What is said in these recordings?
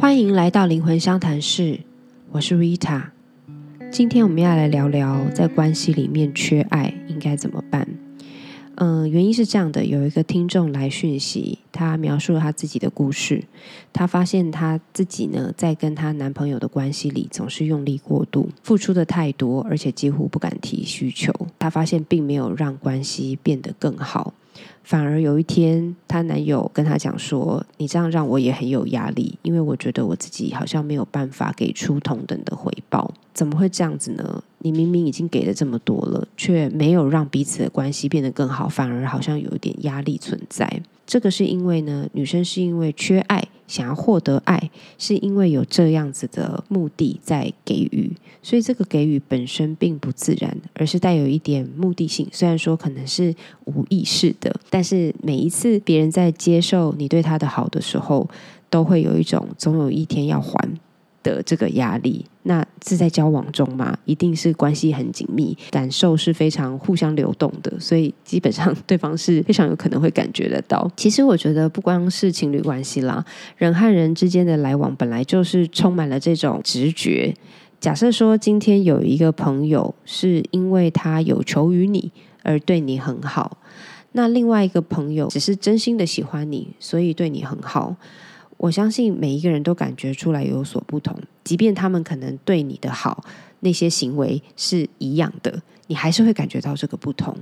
欢迎来到灵魂相谈室，我是 Rita。今天我们要来聊聊，在关系里面缺爱应该怎么办。嗯，原因是这样的，有一个听众来讯息，他描述了他自己的故事。他发现他自己呢，在跟他男朋友的关系里，总是用力过度，付出的太多，而且几乎不敢提需求。他发现并没有让关系变得更好。反而有一天，她男友跟她讲说：“你这样让我也很有压力，因为我觉得我自己好像没有办法给出同等的回报。怎么会这样子呢？你明明已经给了这么多了，却没有让彼此的关系变得更好，反而好像有一点压力存在。这个是因为呢，女生是因为缺爱。”想要获得爱，是因为有这样子的目的在给予，所以这个给予本身并不自然，而是带有一点目的性。虽然说可能是无意识的，但是每一次别人在接受你对他的好的时候，都会有一种总有一天要还。的这个压力，那是在交往中嘛，一定是关系很紧密，感受是非常互相流动的，所以基本上对方是非常有可能会感觉得到。其实我觉得不光是情侣关系啦，人和人之间的来往本来就是充满了这种直觉。假设说今天有一个朋友是因为他有求于你而对你很好，那另外一个朋友只是真心的喜欢你，所以对你很好。我相信每一个人都感觉出来有所不同，即便他们可能对你的好那些行为是一样的，你还是会感觉到这个不同。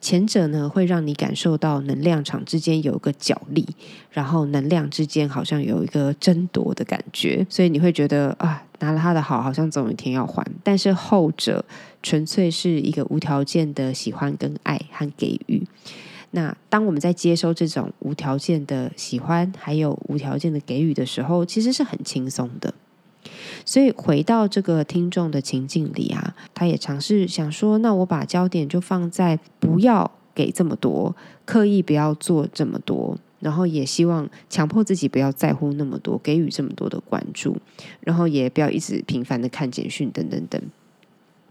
前者呢，会让你感受到能量场之间有一个角力，然后能量之间好像有一个争夺的感觉，所以你会觉得啊，拿了他的好，好像总有一天要还。但是后者纯粹是一个无条件的喜欢跟爱和给予。那当我们在接收这种无条件的喜欢，还有无条件的给予的时候，其实是很轻松的。所以回到这个听众的情境里啊，他也尝试想说：那我把焦点就放在不要给这么多，刻意不要做这么多，然后也希望强迫自己不要在乎那么多，给予这么多的关注，然后也不要一直频繁的看简讯等等等。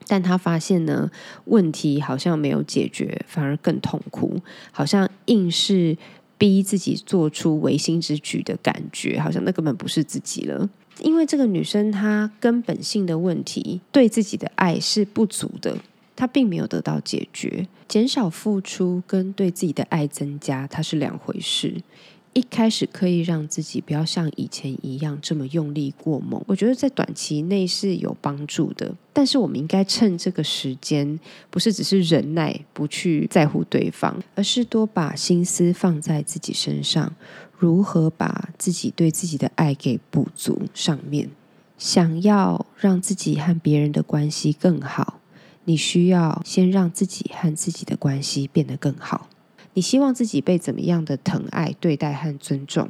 但他发现呢，问题好像没有解决，反而更痛苦，好像硬是逼自己做出违心之举的感觉，好像那根本不是自己了。因为这个女生她根本性的问题，对自己的爱是不足的，她并没有得到解决。减少付出跟对自己的爱增加，它是两回事。一开始可以让自己不要像以前一样这么用力过猛，我觉得在短期内是有帮助的。但是我们应该趁这个时间，不是只是忍耐，不去在乎对方，而是多把心思放在自己身上，如何把自己对自己的爱给补足上面。想要让自己和别人的关系更好，你需要先让自己和自己的关系变得更好。你希望自己被怎么样的疼爱对待和尊重？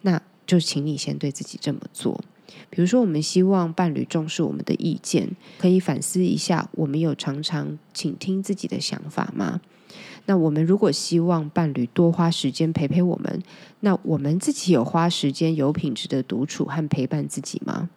那就请你先对自己这么做。比如说，我们希望伴侣重视我们的意见，可以反思一下：我们有常常倾听自己的想法吗？那我们如果希望伴侣多花时间陪陪我们，那我们自己有花时间有品质的独处和陪伴自己吗？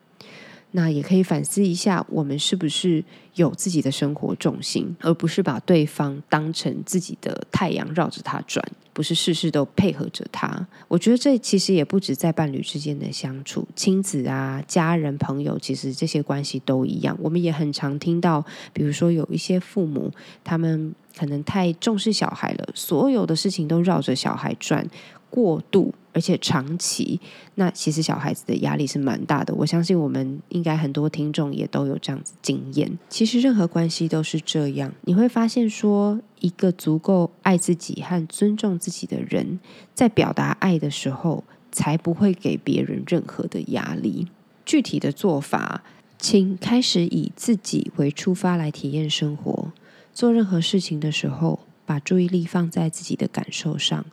那也可以反思一下，我们是不是有自己的生活重心，而不是把对方当成自己的太阳绕着他转，不是事事都配合着他。我觉得这其实也不止在伴侣之间的相处，亲子啊、家人、朋友，其实这些关系都一样。我们也很常听到，比如说有一些父母，他们可能太重视小孩了，所有的事情都绕着小孩转，过度。而且长期，那其实小孩子的压力是蛮大的。我相信我们应该很多听众也都有这样子经验。其实任何关系都是这样，你会发现说，一个足够爱自己和尊重自己的人，在表达爱的时候，才不会给别人任何的压力。具体的做法，请开始以自己为出发来体验生活。做任何事情的时候，把注意力放在自己的感受上。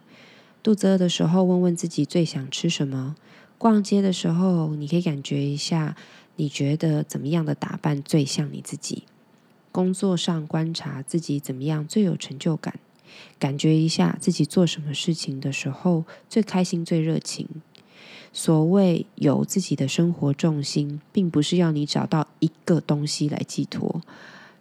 肚子饿的时候，问问自己最想吃什么；逛街的时候，你可以感觉一下，你觉得怎么样的打扮最像你自己；工作上观察自己怎么样最有成就感，感觉一下自己做什么事情的时候最开心、最热情。所谓有自己的生活重心，并不是要你找到一个东西来寄托，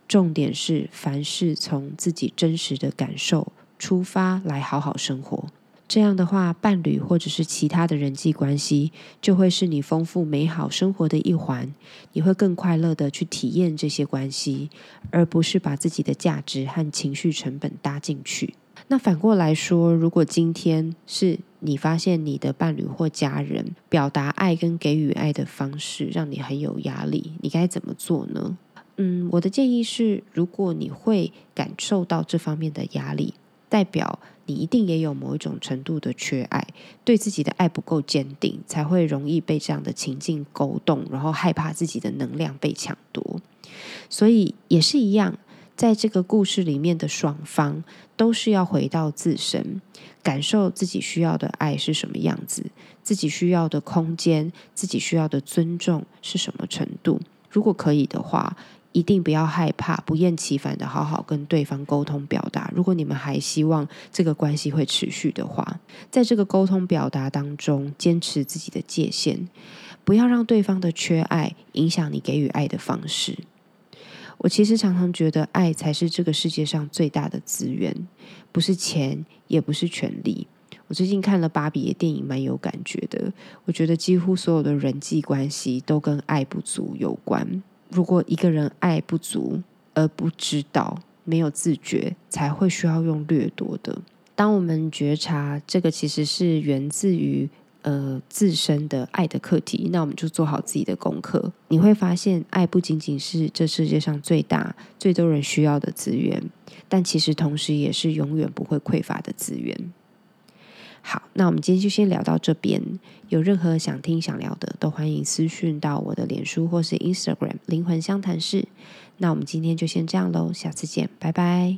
重点是凡事从自己真实的感受出发，来好好生活。这样的话，伴侣或者是其他的人际关系，就会是你丰富美好生活的一环。你会更快乐的去体验这些关系，而不是把自己的价值和情绪成本搭进去。那反过来说，如果今天是你发现你的伴侣或家人表达爱跟给予爱的方式让你很有压力，你该怎么做呢？嗯，我的建议是，如果你会感受到这方面的压力，代表。你一定也有某一种程度的缺爱，对自己的爱不够坚定，才会容易被这样的情境勾动，然后害怕自己的能量被抢夺。所以也是一样，在这个故事里面的双方都是要回到自身，感受自己需要的爱是什么样子，自己需要的空间，自己需要的尊重是什么程度。如果可以的话。一定不要害怕，不厌其烦的好好跟对方沟通表达。如果你们还希望这个关系会持续的话，在这个沟通表达当中，坚持自己的界限，不要让对方的缺爱影响你给予爱的方式。我其实常常觉得，爱才是这个世界上最大的资源，不是钱，也不是权利。我最近看了芭比的电影，蛮有感觉的。我觉得几乎所有的人际关系都跟爱不足有关。如果一个人爱不足而不知道，没有自觉，才会需要用掠夺的。当我们觉察这个其实是源自于呃自身的爱的课题，那我们就做好自己的功课。你会发现，爱不仅仅是这世界上最大、最多人需要的资源，但其实同时也是永远不会匮乏的资源。好，那我们今天就先聊到这边。有任何想听、想聊的，都欢迎私讯到我的脸书或是 Instagram“ 灵魂相谈室”。那我们今天就先这样喽，下次见，拜拜。